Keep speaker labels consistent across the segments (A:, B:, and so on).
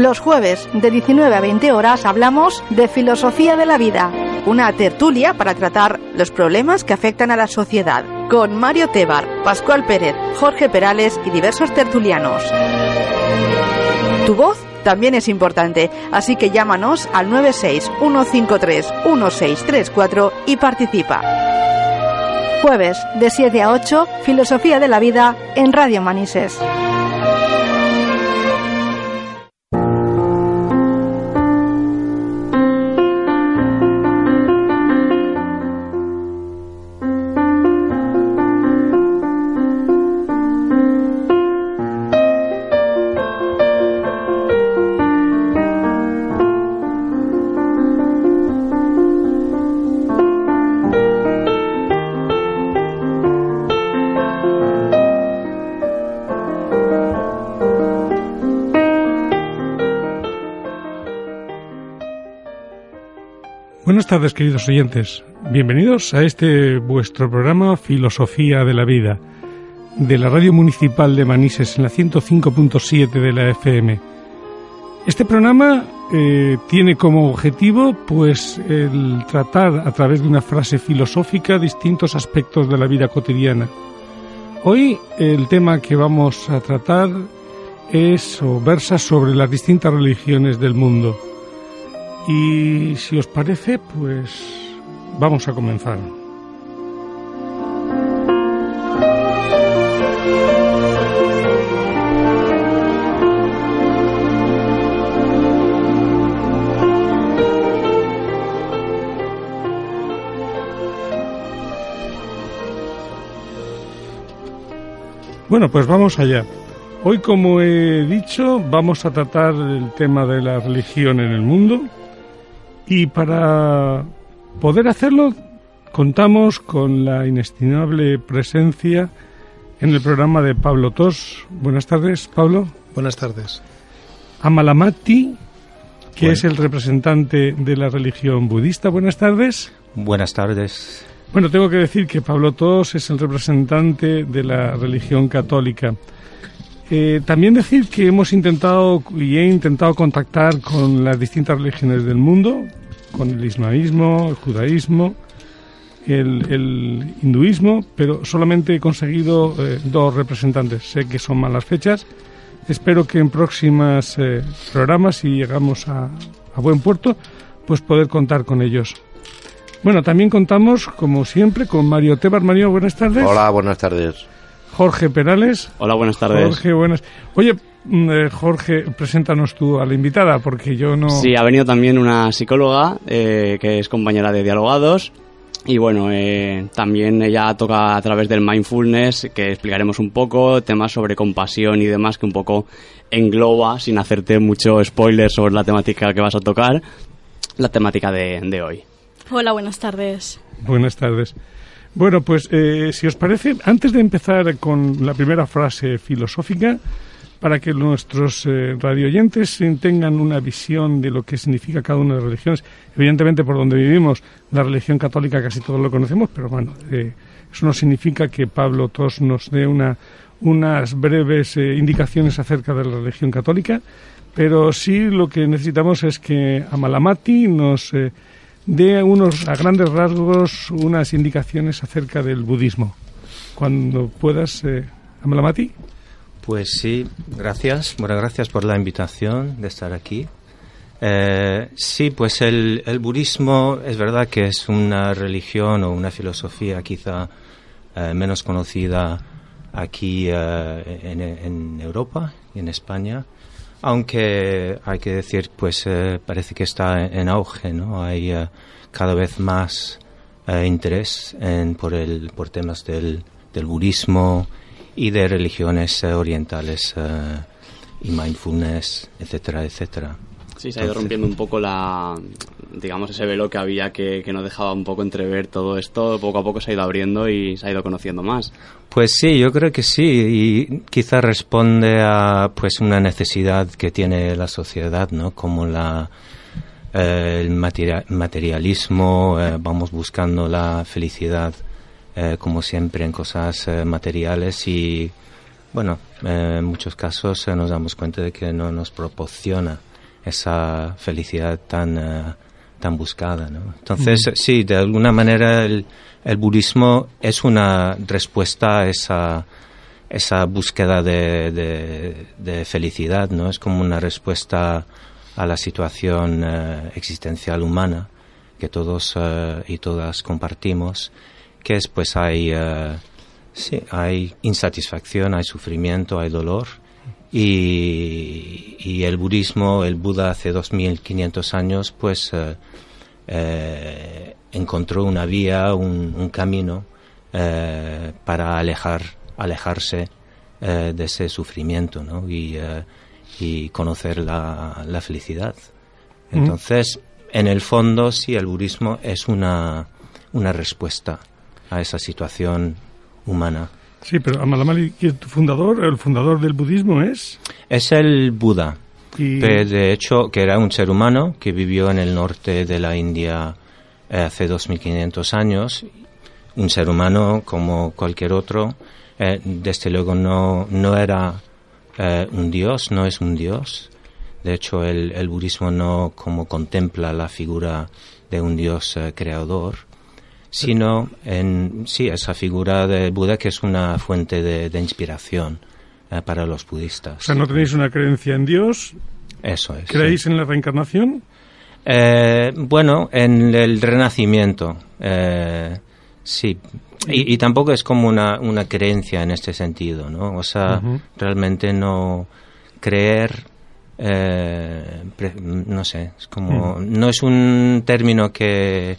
A: Los jueves de 19 a 20 horas hablamos de filosofía de la vida, una tertulia para tratar los problemas que afectan a la sociedad, con Mario Tebar, Pascual Pérez, Jorge Perales y diversos tertulianos. Tu voz también es importante, así que llámanos al 961531634 y participa. Jueves de 7 a 8, Filosofía de la Vida en Radio Manises.
B: Buenas tardes, queridos oyentes. Bienvenidos a este vuestro programa Filosofía de la Vida, de la Radio Municipal de Manises en la 105.7 de la FM. Este programa eh, tiene como objetivo, pues, el tratar a través de una frase filosófica distintos aspectos de la vida cotidiana. Hoy el tema que vamos a tratar es o versa sobre las distintas religiones del mundo. Y si os parece, pues vamos a comenzar. Bueno, pues vamos allá. Hoy, como he dicho, vamos a tratar el tema de la religión en el mundo. Y para poder hacerlo, contamos con la inestimable presencia en el programa de Pablo Tos. Buenas tardes, Pablo.
C: Buenas tardes.
B: Amalamati, que
C: Bueno.
B: es el representante de la religión budista. Buenas tardes.
C: Buenas tardes.
B: Bueno, tengo que decir que Pablo Tos es el representante de la religión católica. Eh, también decir que hemos intentado y he intentado contactar con las distintas religiones del mundo, con el islamismo, el judaísmo, el, el hinduismo, pero solamente he conseguido eh, dos representantes. Sé que son malas fechas. Espero que en próximas eh, programas, si llegamos a, a buen puerto, pues poder contar con ellos. Bueno, también contamos, como siempre, con Mario Tebar. Mario, buenas tardes.
D: Hola, buenas tardes.
B: Jorge Perales.
E: Hola, buenas tardes.
B: Jorge, buenas. Oye, mm, eh, Jorge, preséntanos tú a la invitada, porque yo no.
E: Sí, ha venido también una psicóloga eh, que es compañera de Dialogados. Y bueno, eh, también ella toca a través del mindfulness, que explicaremos un poco, temas sobre compasión y demás, que un poco engloba, sin hacerte mucho spoiler sobre la temática que vas a tocar, la temática de, de hoy.
F: Hola, buenas tardes.
B: Buenas tardes. Bueno, pues eh, si os parece, antes de empezar con la primera frase filosófica, para que nuestros eh, radioyentes tengan una visión de lo que significa cada una de las religiones, evidentemente por donde vivimos, la religión católica casi todos lo conocemos, pero bueno, eh, eso no significa que Pablo Tos nos dé una, unas breves eh, indicaciones acerca de la religión católica, pero sí lo que necesitamos es que Amalamati nos dé unos, a grandes rasgos unas indicaciones acerca del budismo. Cuando puedas, eh, Amalamati.
C: Pues sí, gracias. Bueno, gracias por la invitación de estar aquí. Eh, sí, pues el, el budismo es verdad que es una religión o una filosofía quizá eh, menos conocida aquí eh, en, en Europa y en España, aunque hay que decir, pues eh, parece que está en auge, ¿no? Hay eh, cada vez más eh, interés en, por, el, por temas del, del budismo y de religiones eh, orientales. eh, y mindfulness, etcétera, etcétera.
E: Sí, se ha ido rompiendo un poco la, digamos, ese velo que había que, que nos dejaba un poco entrever todo esto. Poco a poco se ha ido abriendo y se ha ido conociendo más.
C: Pues sí, yo creo que sí. Y quizá responde a pues una necesidad que tiene la sociedad, ¿no? Como la, eh, el materialismo, eh, vamos buscando la felicidad, eh, como siempre, en cosas materiales y, bueno, en muchos casos nos damos cuenta de que no nos proporciona esa felicidad tan, tan buscada. ¿no? Entonces, sí, de alguna manera el, el, budismo es una respuesta a esa, esa búsqueda de, de, de, felicidad, ¿no? Es como una respuesta a la situación uh, existencial humana que todos uh, y todas compartimos, que es pues hay, sí, hay insatisfacción, hay sufrimiento, hay dolor, y, el budismo, el Buda hace 2500 años, pues eh, eh, encontró una vía, un, camino eh, para alejar, alejarse de ese sufrimiento ¿no? y, y conocer la, la felicidad. Entonces, en el fondo, sí, el budismo es una, una respuesta a esa situación humana.
B: Sí, pero Amalamali, tu fundador, el fundador del budismo es?
C: Es el Buda. De hecho, que era un ser humano que vivió en el norte de la India eh, hace 2500 años. Un ser humano como cualquier otro. Eh, desde luego no, no era eh, un dios, no es un dios. De hecho, el, el budismo no como contempla la figura de un dios creador sino en sí esa figura de Buda que es una fuente de, inspiración eh, para los budistas.
B: O sea, no tenéis una creencia en Dios.
C: Eso es.
B: ¿Creéis en la reencarnación?
C: Eh, bueno, en el renacimiento, eh, sí. Y, tampoco es como una, una, creencia en este sentido, ¿no? O sea, realmente no creer no sé, es como, no es un término que,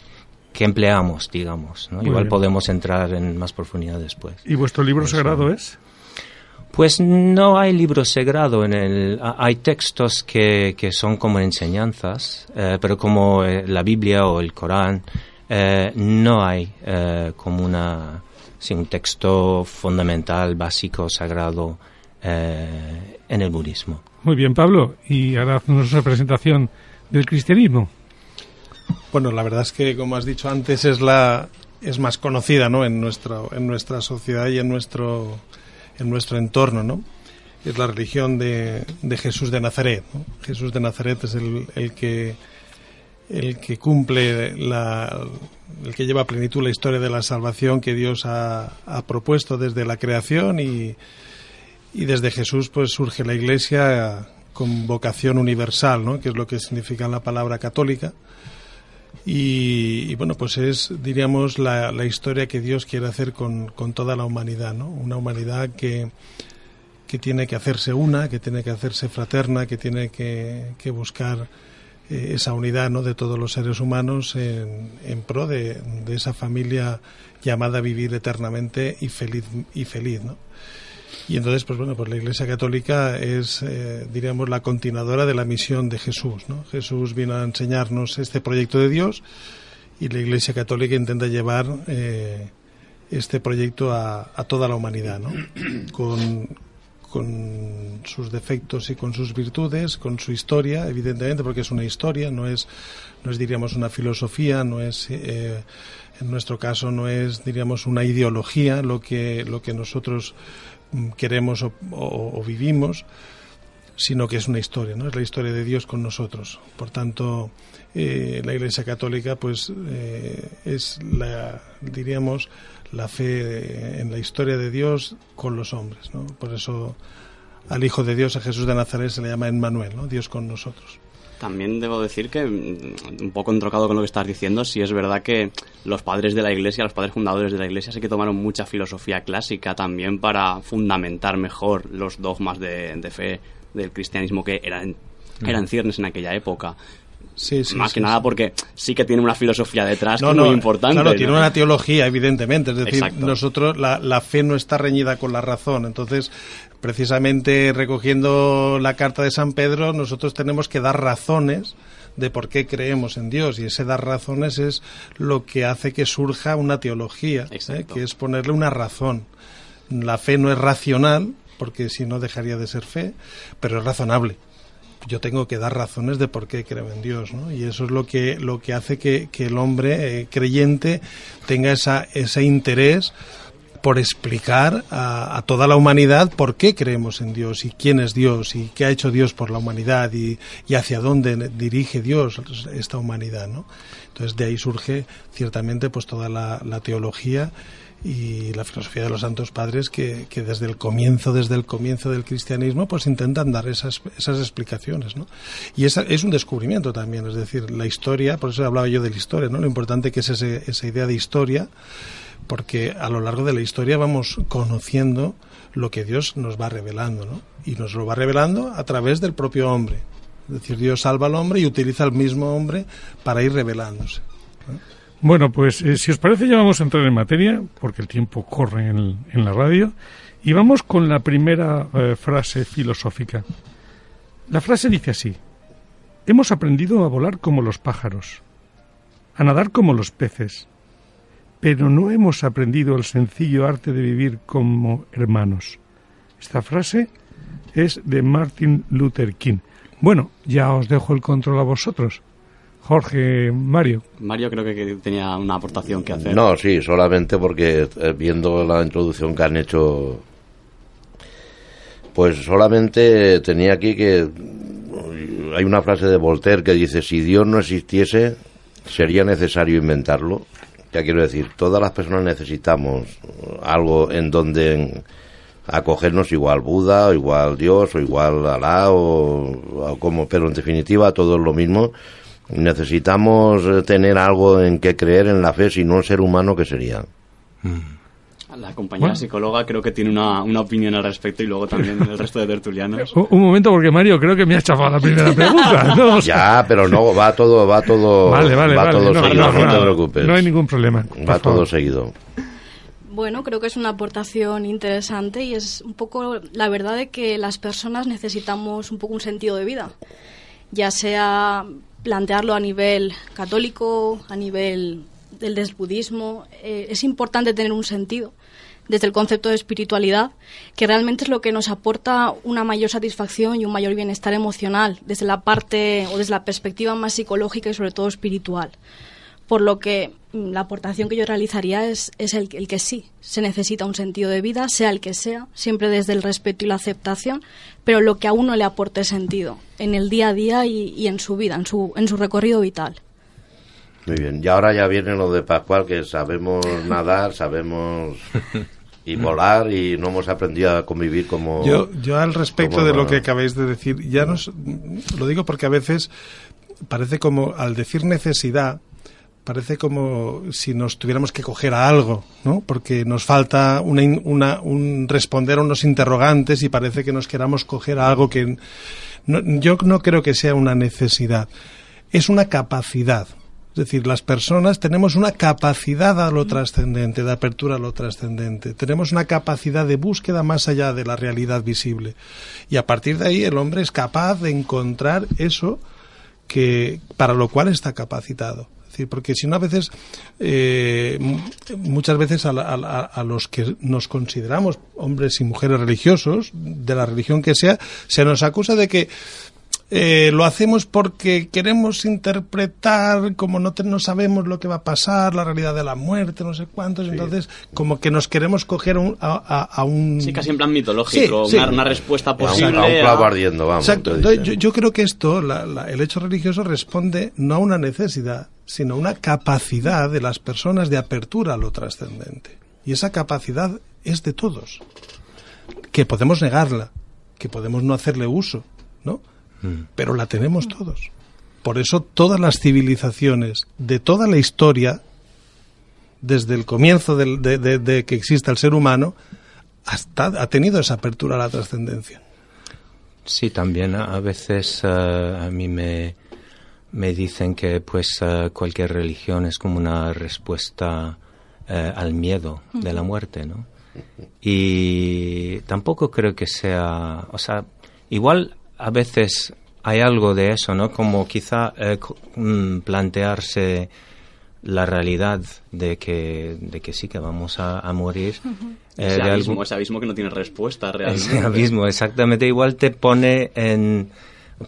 C: que empleamos, digamos. ¿no? Igual podemos entrar en más profundidad después.
B: ¿Y vuestro libro sagrado es?
C: Pues no hay libro sagrado en el. Hay textos que, que son como enseñanzas, eh, pero como eh, la Biblia o el Corán, eh, no hay como una, sí, un texto fundamental, básico, sagrado en el budismo.
B: Muy bien, Pablo. Y ahora hacemos una presentación del cristianismo.
D: Bueno, la verdad es que, como has dicho antes, es la es más conocida, ¿no? En nuestra en nuestra sociedad y en nuestro en nuestro entorno, ¿no? Es la religión de, de Jesús de Nazaret. Jesús de Nazaret es el, el que el que cumple la el que lleva a plenitud la historia de la salvación que Dios ha, ha propuesto desde la creación y, y desde Jesús pues surge la Iglesia con vocación universal, ¿no? que es lo que significa la palabra católica y, bueno, pues es, diríamos, la, la, historia que Dios quiere hacer con, con toda la humanidad, ¿no? Una humanidad que, que, tiene que hacerse una, que tiene que hacerse fraterna, que tiene que, que buscar eh, esa unidad ¿no? de todos los seres humanos en, en pro de, de, esa familia llamada a vivir eternamente y feliz, y feliz ¿no? Y entonces, pues bueno, pues la Iglesia Católica es, eh, diríamos, la continuadora de la misión de Jesús. ¿no? Jesús vino a enseñarnos este proyecto de Dios y la Iglesia Católica intenta llevar eh, este proyecto a, a, toda la humanidad, ¿no? con, con sus defectos y con sus virtudes, con su historia, evidentemente, porque es una historia, no es, no es diríamos, una filosofía, no es. Eh, en nuestro caso no es diríamos una ideología lo que lo que nosotros queremos o, vivimos, sino que es una historia, ¿no? Es la historia de Dios con nosotros. Por tanto, eh, la Iglesia Católica, pues, eh, es la, diríamos, la fe en la historia de Dios con los hombres, ¿no? Por eso al Hijo de Dios, a Jesús de Nazaret, se le llama Emmanuel, ¿no? Dios con nosotros.
E: También debo decir que, mm, un poco entrocado con lo que estás diciendo, sí es verdad que los padres de la Iglesia, los padres fundadores de la Iglesia, sí que tomaron mucha filosofía clásica también para fundamentar mejor los dogmas de, fe del cristianismo que eran, mm. eran ciernes en aquella época. Sí, sí, Más que nada porque sí que tiene una filosofía detrás que es muy importante.
D: Claro, tiene una teología, evidentemente. Es decir, nosotros, la, la, fe no está reñida con la razón. Entonces, precisamente recogiendo la carta de San Pedro, nosotros tenemos que dar razones de por qué creemos en Dios y ese dar razones es lo que hace que surja una teología, ¿eh? que es ponerle una razón. La fe no es racional, porque si no dejaría de ser fe, pero es razonable. Yo tengo que dar razones de por qué creo en Dios, ¿no? Y eso es lo que, lo que hace que, el hombre eh, creyente tenga esa, ese interés por explicar a, toda la humanidad por qué creemos en Dios y quién es Dios y qué ha hecho Dios por la humanidad y, hacia dónde dirige Dios esta humanidad, ¿no? Entonces de ahí surge ciertamente pues toda la, teología y la filosofía de los santos padres que, desde el comienzo, desde el comienzo del cristianismo, pues intentan dar esas, esas explicaciones, ¿no? Y esa, es un descubrimiento también, es decir, la historia, por eso hablaba yo de la historia, ¿no? Lo importante que es esa idea de historia porque a lo largo de la historia vamos conociendo lo que Dios nos va revelando, ¿no? Y nos lo va revelando a través del propio hombre. Es decir, Dios salva al hombre y utiliza al mismo hombre para ir revelándose.
B: Bueno, pues eh, si os parece ya vamos a entrar en materia, porque el tiempo corre en, la radio, y vamos con la primera eh, frase filosófica. La frase dice así, hemos aprendido a volar como los pájaros, a nadar como los peces, pero no hemos aprendido el sencillo arte de vivir como hermanos. Esta frase es de Martin Luther King. Bueno, ya os dejo el control a vosotros. Jorge, Mario.
E: Mario creo que tenía una aportación que hacer.
G: No, sí, solamente porque eh, viendo la introducción que han hecho, pues solamente tenía aquí que hay una frase de Voltaire que dice, si Dios no existiese, sería necesario inventarlo. Ya quiero decir, todas las personas necesitamos algo en donde acogernos igual Buda, o igual Dios, o igual Alá, o, como, pero en definitiva todo es lo mismo. Necesitamos tener algo en que creer en la fe, si no el ser humano que sería.
E: Mm. La compañera psicóloga creo que tiene una, una, opinión al respecto y luego también el resto de tertulianos.
B: Un, momento, porque Mario creo que me ha chafado la primera pregunta.
G: ya, pero no, va todo, va todo,
B: vale, vale,
G: va todo
B: no,
G: seguido, no, te preocupes.
B: No hay ningún problema.
G: Va todo seguido.
F: Bueno, creo que es una aportación interesante y es un poco la verdad de que las personas necesitamos un poco un sentido de vida, ya sea plantearlo a nivel católico, a nivel del desbudismo, eh, es importante tener un sentido desde el concepto de espiritualidad, que realmente es lo que nos aporta una mayor satisfacción y un mayor bienestar emocional desde la parte o desde la perspectiva más psicológica y sobre todo espiritual. Por lo que mm, la aportación que yo realizaría es, el, que sí, se necesita un sentido de vida, sea el que sea, siempre desde el respeto y la aceptación, pero lo que a uno le aporte sentido en el día a día y, en su vida, en su recorrido vital.
G: Muy bien, y ahora ya viene lo de Pascual, que sabemos nadar, sabemos y volar y no hemos aprendido a convivir como...
D: Yo, yo al respecto de lo que acabáis de decir, ya nos, lo digo porque a veces parece como, al decir necesidad, parece como si nos tuviéramos que coger a algo, ¿no? Porque nos falta una, una, un responder a unos interrogantes y parece que nos queramos coger a algo que... yo no creo que sea una necesidad, es una capacidad. Es decir, las personas tenemos una capacidad a lo trascendente, de apertura a lo trascendente. Tenemos una capacidad de búsqueda más allá de la realidad visible. Y a partir de ahí el hombre es capaz de encontrar eso que para lo cual está capacitado. Es decir, porque si no a veces, eh, muchas veces a, a, los que nos consideramos hombres y mujeres religiosos, de la religión que sea, se nos acusa de que eh, lo hacemos porque queremos interpretar, como no, no sabemos lo que va a pasar, la realidad de la muerte, no sé cuántos, entonces como que nos queremos coger a, un...
E: Sí, casi en plan mitológico, Una, respuesta posible.
G: A un, clavo ardiendo, vamos.
D: Exacto, yo, creo que esto, el hecho religioso responde no a una necesidad, sino a una capacidad de las personas de apertura a lo trascendente. Y esa capacidad es de todos. Que podemos negarla, que podemos no hacerle uso, ¿no? Mm. pero la tenemos todos. Por eso todas las civilizaciones de toda la historia, desde el comienzo de, que exista el ser humano, hasta ha tenido esa apertura a la trascendencia.
C: Sí, también a veces eh, a mí me, me dicen que pues eh, cualquier religión es como una respuesta eh, al miedo de la muerte, ¿no? Y tampoco creo que sea, o sea, igual a veces hay algo de eso, ¿no? Como quizá eh, mm, plantearse la realidad de que, de que sí que vamos a, morir.
E: ese, abismo, ese abismo que no tiene respuesta realmente.
C: Ese abismo, exactamente. Igual te pone en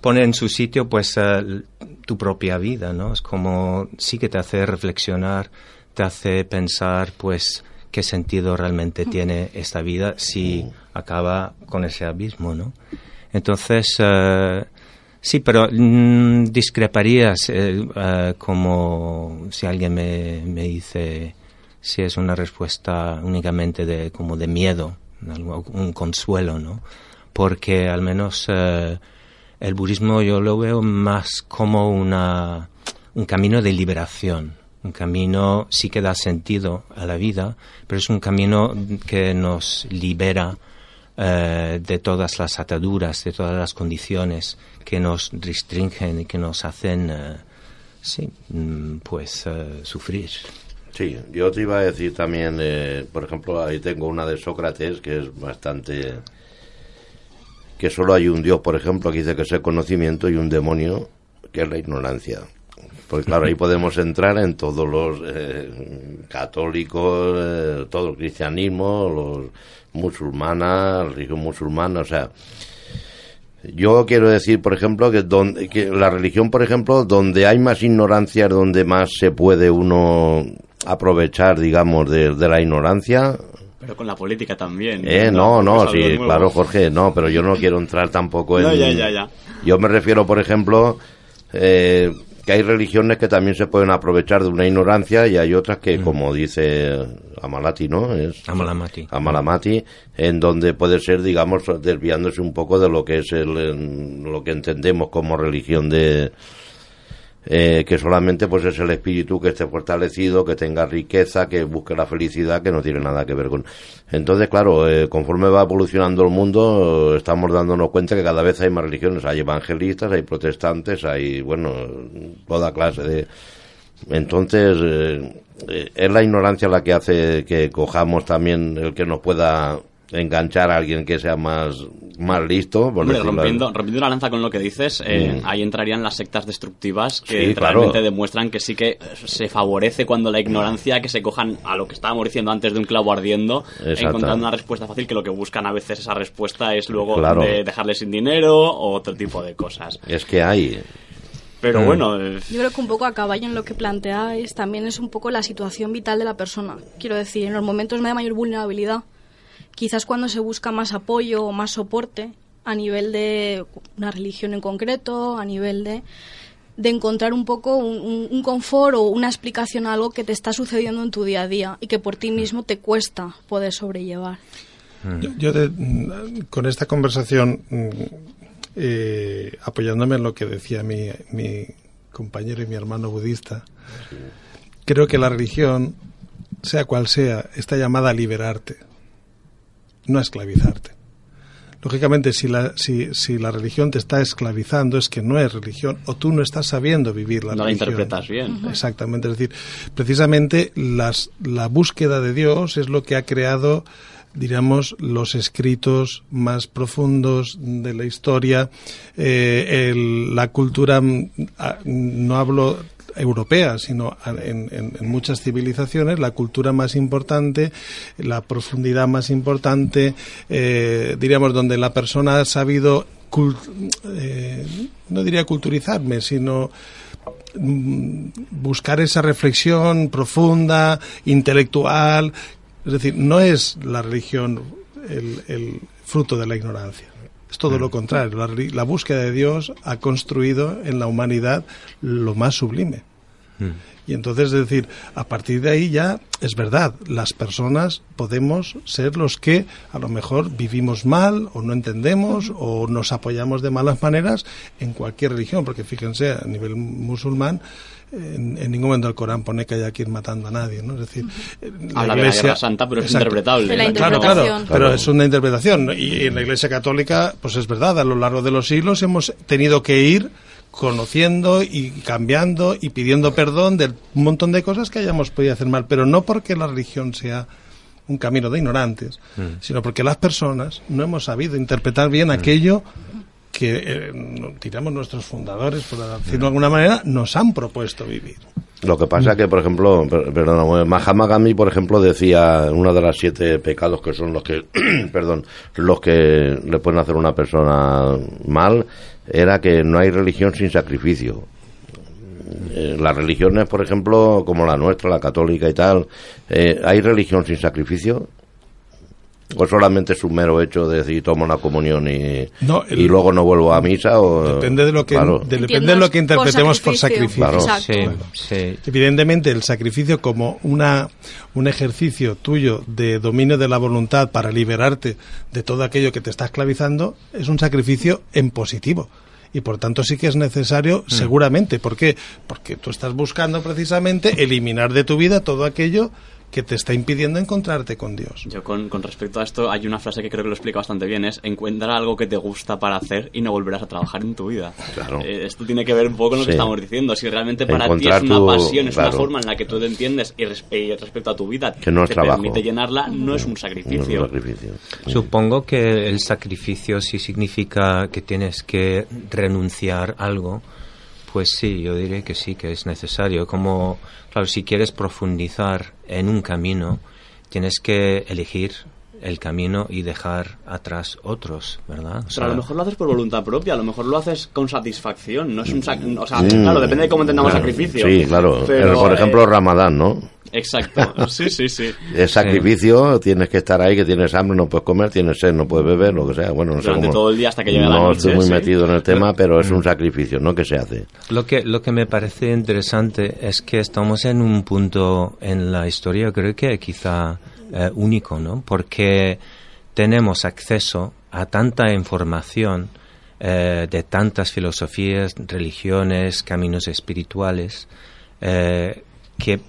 C: pone en su sitio pues eh, tu propia vida, ¿no? Es como sí que te hace reflexionar, te hace pensar pues qué sentido realmente tiene esta vida si acaba con ese abismo, ¿no? Entonces, eh, sí, pero mm, discreparías eh, como si alguien me, me dice si es una respuesta únicamente de como de miedo, un consuelo, ¿no? Porque al menos el budismo yo lo veo más como una, un camino de liberación. Un camino sí que da sentido a la vida, pero es un camino que nos libera eh, de todas las ataduras, de todas las condiciones que nos restringen y que nos hacen, eh, sí, mm, pues eh, sufrir.
G: Sí, yo te iba a decir también, por ejemplo, ahí tengo una de Sócrates que es bastante que solo hay un Dios, por ejemplo, que dice que es el conocimiento y un demonio que es la ignorancia. Pues claro, ahí podemos entrar en todos los eh, católicos, eh, todo el cristianismo, los musulmanas, la religión musulmana, o sea, yo quiero decir, por ejemplo, que, donde, que la religión, por ejemplo, donde hay más ignorancia es donde más se puede uno aprovechar, digamos, de, de la ignorancia,
E: pero con la política también.
G: Eh, no, no, sí, claro, Jorge, no, pero yo no quiero entrar tampoco en...
E: No, ya, ya, ya.
G: Yo me refiero, por ejemplo, eh, que hay religiones que también se pueden aprovechar de una ignorancia y hay otras que, mm. como dice Amalati, ¿no? Es
C: Amalamati.
G: Amalamati, en donde puede ser, digamos, desviándose un poco de lo que es el, lo que entendemos como religión de eh, que solamente pues es el espíritu que esté fortalecido, que tenga riqueza, que busque la felicidad, que no tiene nada que ver con. Entonces, claro, eh, conforme va evolucionando el mundo, estamos dándonos cuenta que cada vez hay más religiones, hay evangelistas, hay protestantes, hay, bueno, toda clase de. Entonces, eh, es la ignorancia la que hace que cojamos también el que nos pueda enganchar a alguien que sea más, más listo.
E: rompiendo, rompiendo la lanza con lo que dices, eh, mm. ahí entrarían las sectas destructivas que realmente demuestran que sí que se favorece cuando la ignorancia que se cojan a lo que estábamos diciendo antes de un clavo ardiendo, encontrando una respuesta fácil que lo que buscan a veces esa respuesta es luego de dejarle sin dinero o otro tipo de cosas.
G: Es que hay.
E: Pero mm. bueno.
F: Yo creo que un poco a caballo en lo que planteáis también es un poco la situación vital de la persona. Quiero decir, en los momentos de mayor vulnerabilidad, quizás cuando se busca más apoyo o más soporte a nivel de una religión en concreto, a nivel de, de encontrar un poco un, confort o una explicación a algo que te está sucediendo en tu día a día y que por ti mismo te cuesta poder sobrellevar.
D: Yo, con esta conversación, mm, eh, apoyándome en lo que decía mi, mi compañero y mi hermano budista, creo que la religión, sea cual sea, está llamada a liberarte no a esclavizarte. Lógicamente, si la, si, si la religión te está esclavizando, es que no es religión o tú no estás sabiendo vivir la religión.
E: No la interpretas bien.
D: Exactamente. Es decir, precisamente las, la búsqueda de Dios es lo que ha creado diríamos, los escritos más profundos de la historia, eh, la cultura, mm, no hablo europea, sino en, muchas civilizaciones, la cultura más importante, la profundidad más importante, eh, diríamos, donde la persona ha sabido, eh, no diría culturizarme, sino mm, buscar esa reflexión profunda, intelectual. Es decir, no es la religión el, fruto de la ignorancia. Es todo lo contrario. La, la, búsqueda de Dios ha construido en la humanidad lo más sublime. Mm. Y entonces, es decir, a partir de ahí ya es verdad, las personas podemos ser los que a lo mejor vivimos mal o no entendemos o nos apoyamos de malas maneras en cualquier religión, porque fíjense, a nivel musulmán, en, ningún momento el Corán pone que haya que ir matando a nadie, ¿no? Es decir,
E: la iglesia santa, pero es interpretable.
D: claro, claro, pero es una interpretación y en la Iglesia católica, pues es verdad, a lo largo de los siglos hemos tenido que ir conociendo y cambiando y pidiendo perdón de un montón de cosas que hayamos podido hacer mal, pero no porque la religión sea un camino de ignorantes,
C: Mm.
D: sino porque las personas no hemos sabido interpretar bien aquello que, eh, digamos, nuestros fundadores, por decirlo de alguna manera, nos han propuesto vivir.
G: Lo que pasa que, por ejemplo, per- perdón, Mahatma Gandhi, por ejemplo, decía uno de los siete pecados que son los que, perdón, los que le pueden hacer a una persona mal, era que no hay religión sin sacrificio. Eh, las religiones, por ejemplo, como la nuestra, la católica y tal, eh, ¿hay religión sin sacrificio? ¿O solamente es un mero hecho de decir tomo una comunión y,
D: No, el-
G: y luego no vuelvo a misa? O,
D: Depende de lo que,
G: Claro.
D: de- depende de lo que
F: por
D: interpretemos por
F: sacrificio.
G: Claro.
C: Sí.
D: Evidentemente, el sacrificio como una, un ejercicio tuyo de dominio de la voluntad para liberarte de todo aquello que te está esclavizando es un sacrificio en positivo. Y por tanto sí que es necesario, seguramente. ¿Por qué? Porque tú estás buscando precisamente eliminar de tu vida todo aquello que te está impidiendo encontrarte con Dios.
E: Yo con, con respecto a esto hay una frase que creo que lo explica bastante bien, es encuentra algo que te gusta para hacer y no volverás a trabajar en tu vida.
G: Claro.
E: Eh, esto tiene que ver un poco con lo que estamos diciendo. Si realmente para
G: Encontrar
E: ti es una
G: tu-
E: pasión, es
G: claro.
E: una forma en la que tú te entiendes y, res- y respecto a tu vida
G: Que no es
E: te
G: trabajo.
E: permite llenarla, no es un
G: No es
E: sacrificio.
G: un sacrificio.
C: Supongo que el sacrificio sí significa que tienes que renunciar a algo. Pues sí, yo diré que sí, que es necesario. Como, claro, si quieres profundizar en un camino, tienes que elegir el camino y dejar atrás otros, ¿verdad? O
E: Pero
C: sea,
E: a lo mejor lo haces por voluntad propia, a lo mejor lo haces con satisfacción, no es un sac- o sea, claro, depende de cómo entendamos
G: Claro,
E: sacrificio.
G: Sí, claro.
E: Pero,
G: por
E: eh,
G: ejemplo, Ramadán, ¿no?
E: Exacto, sí, sí, sí.
G: Es sacrificio, tienes que estar ahí, que tienes hambre, no puedes comer, tienes sed, no puedes beber, lo que sea. Bueno, no sé
E: Durante
G: cómo-
E: todo el día hasta que llegue la
G: No
E: noche,
G: estoy muy
E: sí.
G: metido en el tema, pero es un sacrificio, ¿no? Que se hace.
C: Lo que, lo que me parece interesante es que estamos en un punto en la historia, creo que quizá eh, único, ¿no? Porque tenemos acceso a tanta información eh, de tantas filosofías, religiones, caminos espirituales, eh, que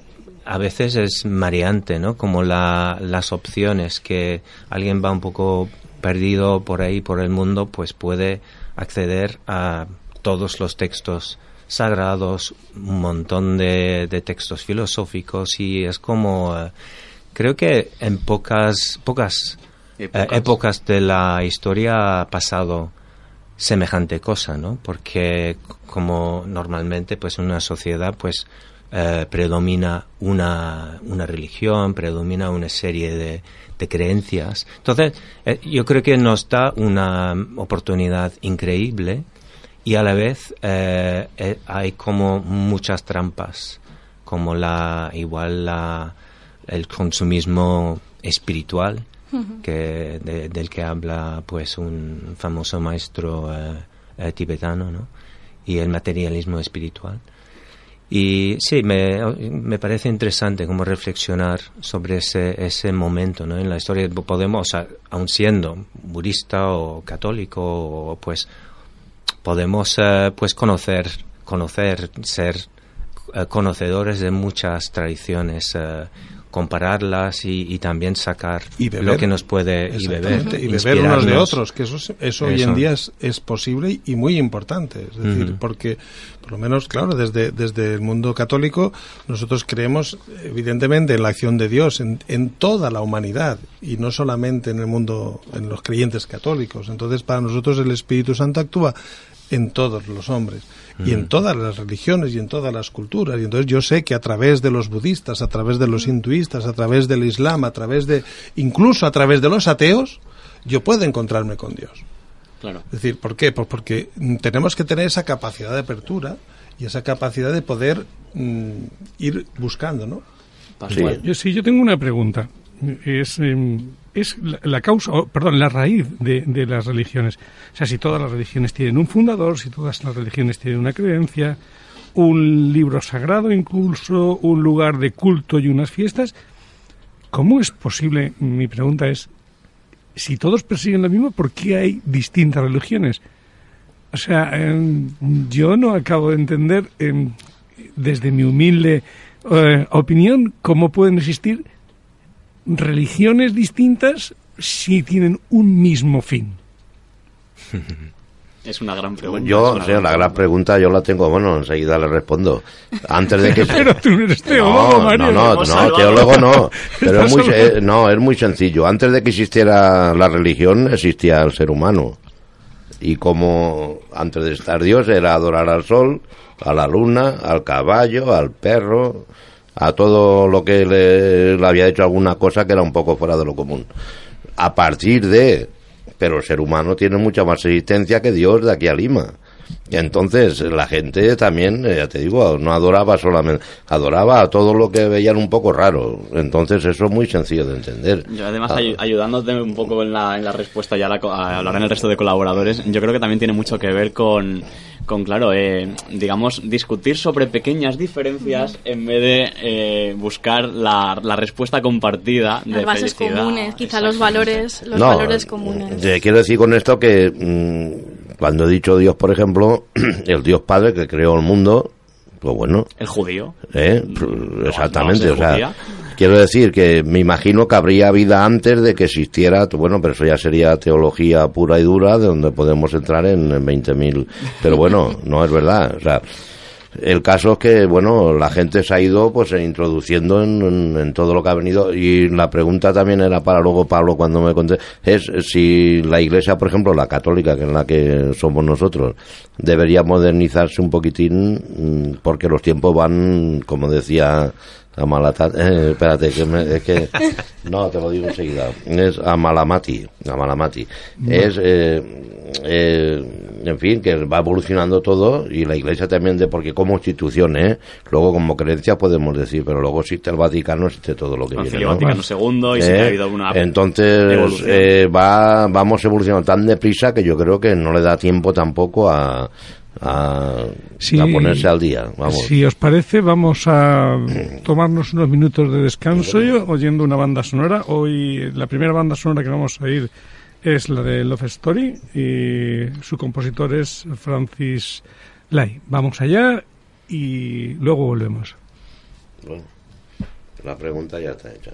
C: a veces es mareante, ¿no? Como la- las opciones que alguien va un poco perdido por ahí, por el mundo, pues puede acceder a todos los textos sagrados, un montón de, de textos filosóficos y es como, creo que en pocas, pocas eh,
E: Épocas.
C: épocas de la historia ha pasado semejante cosa, ¿no? Porque como normalmente pues en una sociedad pues eh, predomina una, una religión, predomina una serie de, de creencias. Entonces, eh, yo creo que nos da una oportunidad increíble y a la vez eh, eh, hay como muchas trampas, como la igual la, el consumismo espiritual que de- del que habla pues un famoso maestro eh, eh, tibetano, ¿no? Y el materialismo espiritual. Y sí, me, me parece interesante como reflexionar sobre ese, ese momento ¿no? en la historia. Podemos, o sea, aun siendo budista o católico, o, pues podemos eh, pues conocer, conocer, ser eh, conocedores de muchas tradiciones, compararlas y, y también sacar
D: Y
C: lo que nos puede y beber.
D: Y beber unos de otros, que eso, es- eso, hoy
C: Eso.
D: en día es, es posible y muy importante. Es decir, porque, por lo menos, claro, desde, desde el mundo católico, nosotros creemos, evidentemente, en la acción de Dios, en, en toda la humanidad, y no solamente en el mundo, en los creyentes católicos. Entonces, para nosotros el Espíritu Santo actúa en todos los hombres y en todas las religiones y en todas las culturas. Y entonces yo sé que a través de los budistas, a través de los hinduistas, a través del islam, a través de, incluso a través de los ateos, yo puedo encontrarme con Dios.
E: Claro.
D: Es decir, ¿por qué? Pues porque mm, tenemos que tener esa capacidad de apertura y esa capacidad de poder mm, ir buscando, ¿no?
B: Yo sí, yo tengo una pregunta. Es, em, es la, causa, perdón, la raíz de, de las religiones. O sea, si todas las religiones tienen un fundador, si todas las religiones tienen una creencia, un libro sagrado incluso, un lugar de culto y unas fiestas, ¿cómo es posible? Mi pregunta es, si todos persiguen lo mismo, ¿por qué hay distintas religiones? O sea, em, yo no acabo de entender, em, desde mi humilde eh, opinión, cómo pueden existir religiones distintas si tienen un mismo fin.
E: Es una gran pregunta.
G: Yo,
E: es
G: o
E: una
G: sea,
E: gran
G: la gran pregunta yo la tengo, bueno, enseguida le respondo. Antes de que...
B: Pero tú no eres teólogo,
G: no,
B: Mario.
G: no, no, teólogo no. Pero es muy, no, es muy sencillo. Antes de que existiera la religión, existía el ser humano. Y como antes de estar Dios era adorar al sol, a la luna, al caballo, al perro, a todo lo que le, le había hecho alguna cosa que era un poco fuera de lo común. A partir de... Pero el ser humano tiene mucha más existencia que Dios de aquí a Lima. Y entonces la gente también, eh, ya te digo, no adoraba solamente, adoraba a todo lo que veían un poco raro. Entonces eso es muy sencillo de entender.
E: Yo además,
G: Ah,
E: ayu- ayudándote un poco en la, en la respuesta, ya la co- a hablar en el resto de colaboradores, yo creo que también tiene mucho que ver con, con claro, eh, digamos, discutir sobre pequeñas diferencias en vez de eh, buscar la, la respuesta compartida de
F: Las bases
E: felicidad.
F: comunes, quizá los valores, los
G: No,
F: valores comunes.
G: te quiero decir con esto que mm, cuando he dicho Dios, por ejemplo, el Dios Padre que creó el mundo, pues bueno,
E: El judío.
G: ¿eh? exactamente, o
E: se
G: sea,
E: judía.
G: quiero decir que me imagino que habría vida antes de que existiera, bueno, pero eso ya sería teología pura y dura, de donde podemos entrar en, en 20.000, pero bueno, no es verdad, o sea, el caso es que, bueno, la gente se ha ido pues introduciendo en, en- en todo lo que ha venido. Y la pregunta también era para luego Pablo cuando me conté, es si la iglesia, por ejemplo, la católica, que es la que somos nosotros, debería modernizarse un poquitín mm, porque los tiempos van, como decía Amalata, eh, espérate, que me- es que, no, te lo digo enseguida, es Amalamati, Amalamati, es, eh, eh, en fin, que va evolucionando todo y la iglesia también, de porque como institución, ¿eh? luego como creencia podemos decir, pero luego existe el Vaticano, existe todo lo que viene.
E: Concilio
G: ¿no?
E: Vaticano II y que
G: Eh,
E: ha habido una
G: Entonces,
E: evolución.
G: eh, va, vamos evolucionando tan deprisa que yo creo que no le da tiempo tampoco a, a,
B: Sí.
G: a ponerse al día. Vamos.
B: Si os parece, vamos a tomarnos unos minutos de descanso oyendo una banda sonora. Hoy la primera banda sonora que vamos a ir es la de Love Story y su compositor es Francis Lai. Vamos allá y luego volvemos.
G: Bueno, la pregunta ya está hecha.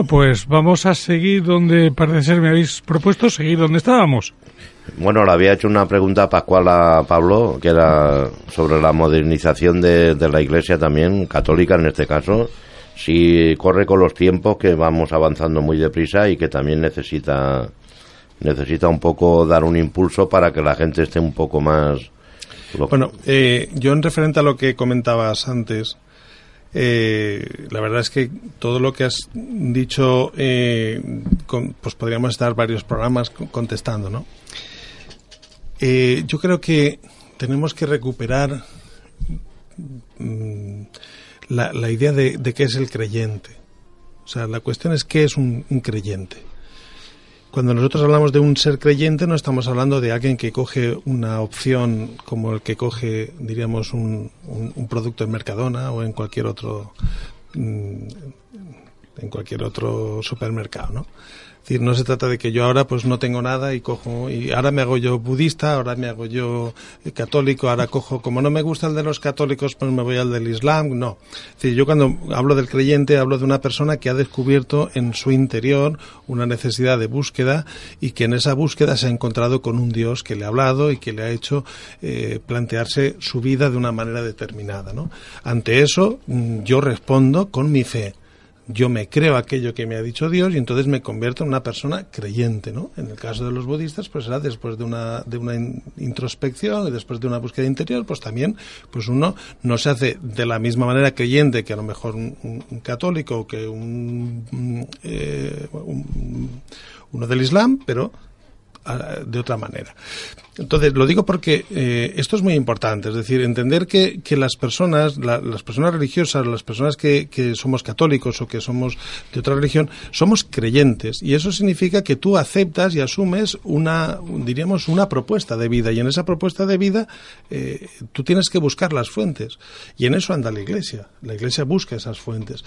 B: Bueno, pues vamos a seguir donde parece ser me habéis propuesto, seguir donde estábamos.
G: Bueno, le había hecho una pregunta Pascual a Pablo, que era sobre la modernización de, de la Iglesia también, católica en este caso, si corre con los tiempos, que vamos avanzando muy deprisa y que también necesita necesita un poco dar un impulso para que la gente esté un poco más...
D: Bueno, eh, yo en referente a lo que comentabas antes, eh, la verdad es que todo lo que has dicho, eh, pues podríamos estar varios programas contestando, ¿no? yo creo que tenemos que recuperar mm, la, idea de, qué es el creyente. O sea, la cuestión es qué es un creyente. Cuando nosotros hablamos de un ser creyente no estamos hablando de alguien que coge una opción como el que coge, diríamos, un, producto en Mercadona o en cualquier otro mm, en cualquier otro supermercado, ¿no? No se trata de que yo ahora pues no tengo nada y cojo y ahora me hago yo budista, ahora me hago yo católico, ahora cojo como no me gusta el de los católicos, pues me voy al del Islam, no. Yo cuando hablo del creyente hablo de una persona que ha descubierto en su interior una necesidad de búsqueda y que en esa búsqueda se ha encontrado con un Dios que le ha hablado y que le ha hecho eh, plantearse su vida de una manera determinada, ¿no? Ante eso mm, yo respondo con mi fe yo me creo aquello que me ha dicho Dios y entonces me convierto en una persona creyente, ¿no? En el caso de los budistas, pues será después de una, de una introspección y después de una búsqueda interior, pues también, pues uno no se hace de la misma manera creyente que a lo mejor un, católico o que un, eh, uno del Islam, pero de otra manera. Entonces, lo digo porque eh, esto es muy importante, es decir, entender que, que las personas, las personas religiosas, las personas que, que, somos católicos o que somos de otra religión, somos creyentes y eso significa que tú aceptas y asumes una, diríamos, una propuesta de vida y en esa propuesta de vida eh, tú tienes que buscar las fuentes y en eso anda la Iglesia. La Iglesia busca esas fuentes.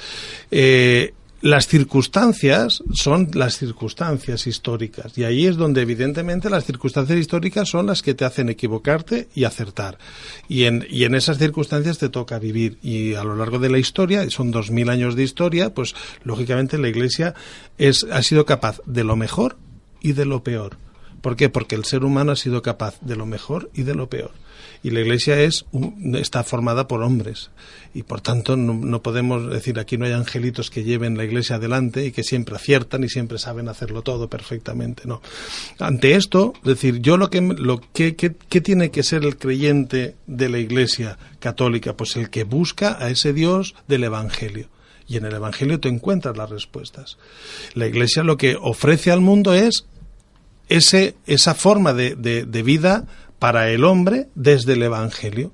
D: Eh, las circunstancias son las circunstancias históricas y ahí es donde evidentemente las circunstancias históricas son las que te hacen equivocarte y acertar. Y en, y en esas circunstancias te toca vivir. Y a lo largo de la historia, son dos mil años de historia, pues lógicamente la Iglesia es, ha sido capaz de lo mejor y de lo peor. ¿Por qué? Porque el ser humano ha sido capaz de lo mejor y de lo peor. Y la Iglesia es está formada por hombres. Y por tanto no, podemos decir aquí no hay angelitos que lleven la Iglesia adelante y que siempre aciertan y siempre saben hacerlo todo perfectamente no. Ante esto es decir yo lo que lo tiene que ser el creyente de la Iglesia católica pues el que busca a ese Dios del Evangelio. Y en el Evangelio te encuentras las respuestas. La Iglesia lo que ofrece al mundo es ese, esa forma de, de vida para el hombre desde el Evangelio.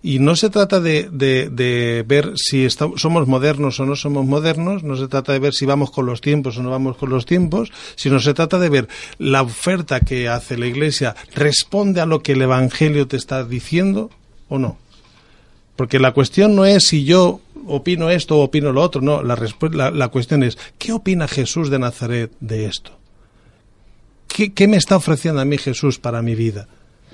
D: Y no se trata de, de, ver si somos modernos o no somos modernos, no se trata de ver si vamos con los tiempos o no vamos con los tiempos, sino se trata de ver la oferta que hace la Iglesia responde a lo que el Evangelio te está diciendo o no. Porque la cuestión no es si yo opino esto o opino lo otro, no, la, la, la cuestión es, ¿qué opina Jesús de Nazaret de esto? ¿Qué, ¿Qué me está ofreciendo a mí Jesús para mi vida?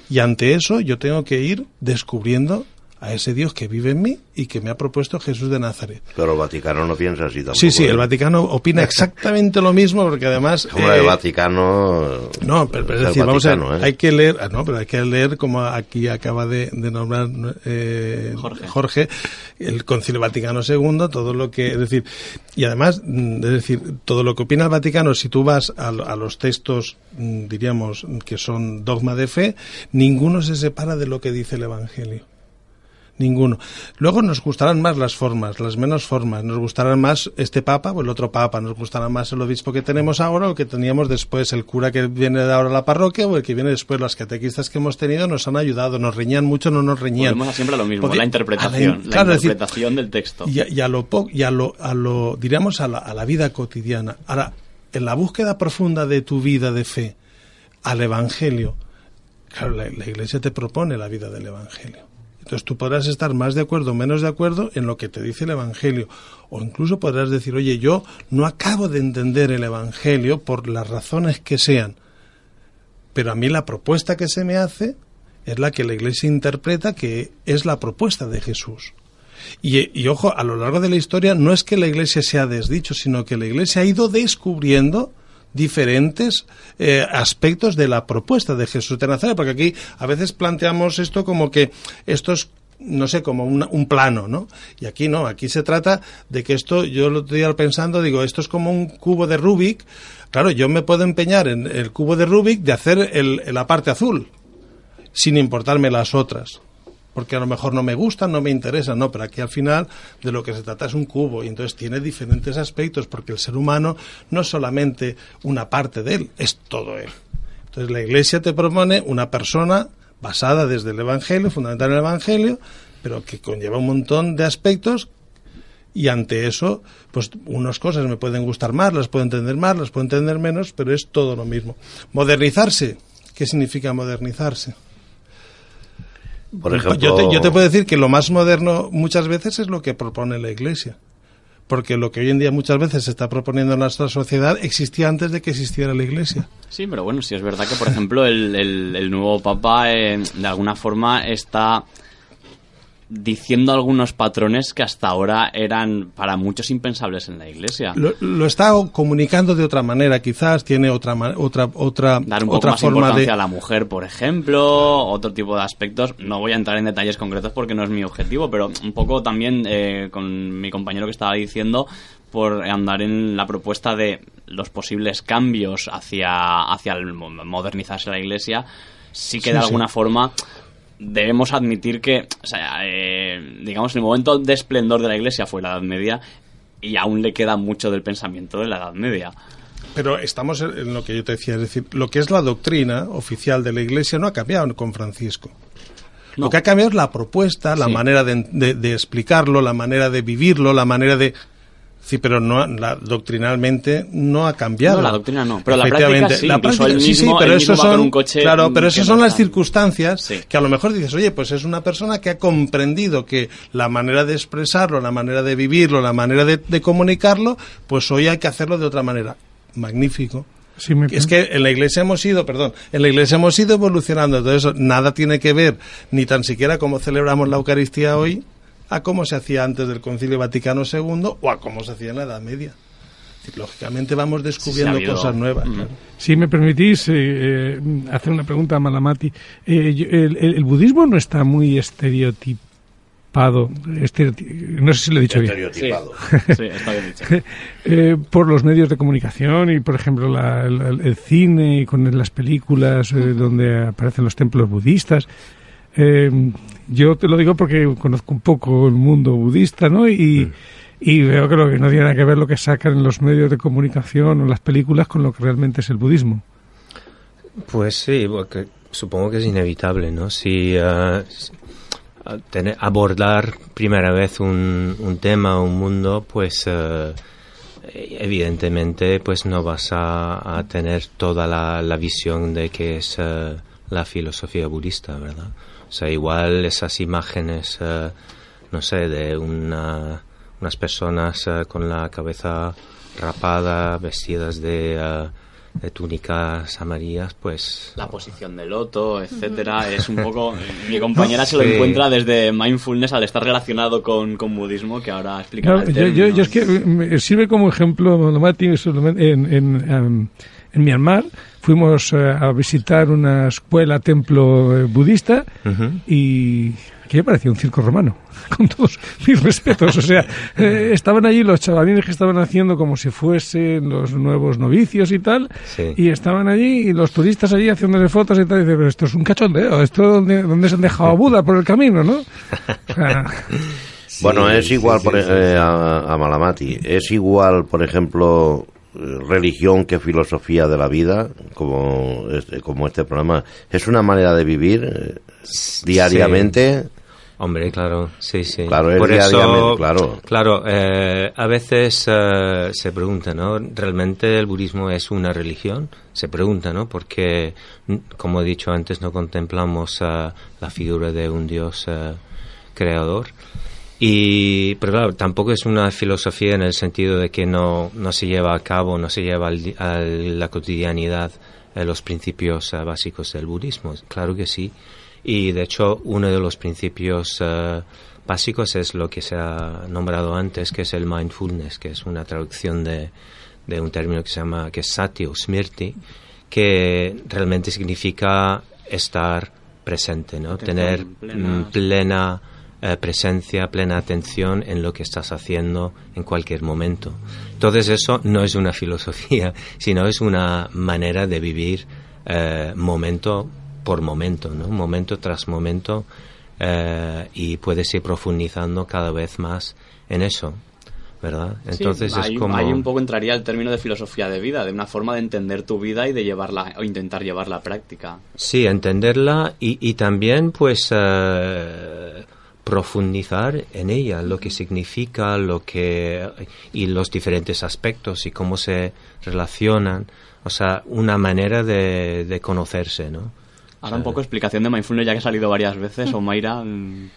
D: Y ante eso yo tengo que ir descubriendo a ese Dios que vive en mí y que me ha propuesto Jesús de Nazaret.
G: Pero el Vaticano no piensa así tampoco.
D: Sí, sí, el ¿eh? Vaticano opina exactamente lo mismo porque además...
G: Como el eh, Vaticano...
D: No, pero, es decir, vamos a ver, ¿eh? hay que leer, ah, no, pero hay que leer como aquí acaba de, nombrar Jorge. Jorge. el Concilio Vaticano II, todo lo que... Es decir, y además, mm, es decir, todo lo que opina el Vaticano, si tú vas a, a los textos, mm, diríamos, que son dogma de fe, ninguno se separa de lo que dice el Evangelio ninguno. Luego nos gustarán más las formas, las menos formas. Nos gustarán más este papa o el otro papa. Nos gustará más el obispo que tenemos ahora o el que teníamos después. El cura que viene de ahora a la parroquia o el que viene después. Las catequistas que hemos tenido nos han ayudado. Nos reñían mucho, no nos reñían.
E: Volvemos siempre a lo mismo, la interpretación. La, interpretación del texto.
D: Y, a, lo, y a lo, a lo, diríamos, a la, a la vida cotidiana. Ahora, en la búsqueda profunda de tu vida de fe, al Evangelio, claro, la Iglesia te propone la vida del Evangelio. Entonces tú podrás estar más de acuerdo o menos de acuerdo en lo que te dice el Evangelio. O incluso podrás decir, oye, yo no acabo de entender el Evangelio por las razones que sean. Pero a mí la propuesta que se me hace es la que la Iglesia interpreta que es la propuesta de Jesús. Y, y, ojo, a lo largo de la historia no es que la Iglesia se ha desdicho, sino que la Iglesia ha ido descubriendo diferentes eh, aspectos de la propuesta de Jesús de Nazaret, porque aquí a veces planteamos esto como que esto es no sé, como un plano, ¿no? Y aquí no, aquí se trata de que esto, yo lo estoy pensando, digo, esto es como un cubo de Rubik. Claro, yo me puedo empeñar en el cubo de Rubik de hacer el, la parte azul, sin importarme las otras porque a lo mejor no me gustan, no me interesan, no, pero aquí al final de lo que se trata es un cubo y entonces tiene diferentes aspectos porque el ser humano no es solamente una parte de él, es todo él. Entonces la Iglesia te propone una persona basada desde el Evangelio, fundamental en el Evangelio, pero que conlleva un montón de aspectos y ante eso, pues unas cosas me pueden gustar más, las puedo entender más, las puedo entender menos, pero es todo lo mismo. Modernizarse, ¿qué significa modernizarse? Yo, te, puedo decir que lo más moderno muchas veces es lo que propone la Iglesia. Porque lo que hoy en día muchas veces se está proponiendo en nuestra sociedad existía antes de que existiera la Iglesia.
E: Sí, pero bueno, sí es verdad que, por ejemplo, el, nuevo Papa eh, de alguna forma está diciendo algunos patrones que hasta ahora eran para muchos impensables en la iglesia.
D: Lo, está comunicando de otra manera, quizás tiene otra otra otra
E: dar un poco
D: otra
E: más
D: forma
E: importancia a la mujer, por ejemplo, otro tipo de aspectos. No voy a entrar en detalles concretos porque no es mi objetivo, pero un poco también eh, con mi compañero que estaba diciendo por andar en la propuesta de los posibles cambios hacia hacia el modernizarse la iglesia sí que de alguna forma debemos admitir que, o sea, eh, digamos, el momento de esplendor de la Iglesia fue la Edad Media y aún le queda mucho del pensamiento de la Edad Media.
D: Pero estamos en lo que yo te decía, es decir, lo que es la doctrina oficial de la Iglesia no ha cambiado con Francisco. Lo que ha cambiado es la propuesta, la manera de, explicarlo, la manera de vivirlo, la manera de... Sí, pero no, la, doctrinalmente no ha cambiado.
E: No, la doctrina no, pero la práctica sí, la práctica,
D: sí, sí, pero eso son, claro, pero esas son las circunstancias que a lo mejor dices, oye, pues es una persona que ha comprendido que la manera de expresarlo, la manera de vivirlo, la manera de, comunicarlo, pues hoy hay que hacerlo de otra manera. Magnífico. es que en la iglesia hemos ido, perdón, en la iglesia hemos ido evolucionando, entonces nada tiene que ver ni tan siquiera cómo celebramos la Eucaristía hoy a cómo se hacía antes del Concilio Vaticano II o a cómo se hacía en la Edad Media. Lógicamente vamos descubriendo cosas nuevas. Mm.
B: Si me permitís eh, eh, hacer una pregunta a Malamati, eh, el, budismo no está muy estereotipado, no sé si lo he dicho
G: bien. Sí, está
B: bien dicho. por los medios de comunicación y, por ejemplo, el, cine y con las películas donde aparecen los templos budistas. Eh, yo te lo digo porque conozco un poco el mundo budista, ¿no? Y, y veo que, lo que no tiene nada que ver lo que sacan en los medios de comunicación o las películas con lo que realmente es el budismo.
C: Pues sí, porque supongo que es inevitable, ¿no? Si uh, tener, abordar primera vez un, un tema, un mundo, pues uh, evidentemente pues no vas a, tener toda la, la, visión de que es uh, la filosofía budista, ¿verdad? O sea, igual esas imágenes, eh, no sé, de una, unas personas eh, con la cabeza rapada, vestidas de, eh, de, túnicas amarillas, pues...
E: La posición del loto, etcétera, es un poco... Mi compañera se lo encuentra desde mindfulness al estar relacionado con, con budismo, que ahora explica
B: yo, yo, es que me sirve como ejemplo, Mati, en, en, em, en Myanmar fuimos eh, a visitar una escuela, templo eh, budista y que parecía un circo romano, con todos mis respetos. O sea, eh, estaban allí los chavalines que estaban haciendo como si fuesen los nuevos novicios y tal, y estaban allí y los turistas allí haciéndole fotos y tal, y dicen, pero esto es un cachondeo, esto donde, donde se han dejado a Buda por el camino, ¿no?
G: bueno, es igual por, a Malamati, es igual, por ejemplo, religión que filosofía de la vida, como este, como este programa. Es una manera de vivir eh, diariamente.
C: Hombre, claro, sí, sí.
G: Claro, Por eso, claro.
C: Claro, eh, a veces eh, se pregunta, ¿no? ¿Realmente el budismo es una religión? Se pregunta, ¿no? Porque, como he dicho antes, no contemplamos la figura de un Dios creador. Y, pero claro, tampoco es una filosofía en el sentido de que no, no se lleva a cabo, no se lleva a la cotidianidad eh, los principios eh, básicos del budismo. Claro que sí. Y de hecho, uno de los principios eh, básicos es lo que se ha nombrado antes, que es el mindfulness, que es una traducción de, de un término que se llama que es sati o smirti, que realmente significa estar presente, ¿no? Tener mm, plena, eh, presencia, plena atención en lo que estás haciendo en cualquier momento. Entonces eso no es una filosofía, sino es una manera de vivir eh, momento por momento, ¿no? Momento tras momento eh, y puedes ir profundizando cada vez más en eso. ¿verdad? Entonces
E: ahí,
C: es como...
E: ahí un poco entraría el término de filosofía de vida, de una forma de entender tu vida y de llevarla, o intentar llevarla a práctica.
C: Sí, entenderla y, y también pues eh, profundizar en ella, lo que significa, lo que... y los diferentes aspectos y cómo se relacionan. O sea, una manera de, de conocerse, ¿no?
E: Ahora un poco explicación de mindfulness ya que ha salido varias veces, o Mayra... mm,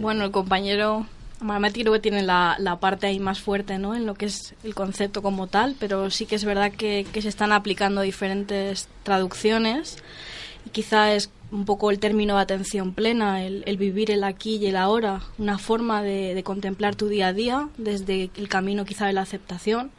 F: Bueno, el compañero Mohamed creo que tiene la, la parte ahí más fuerte ¿no? en lo que es el concepto como tal, pero sí que es verdad que, que se están aplicando diferentes traducciones y quizá es un poco el término de atención plena, el, el vivir el aquí y el ahora, una forma de, contemplar tu día a día desde el camino quizá de la aceptación,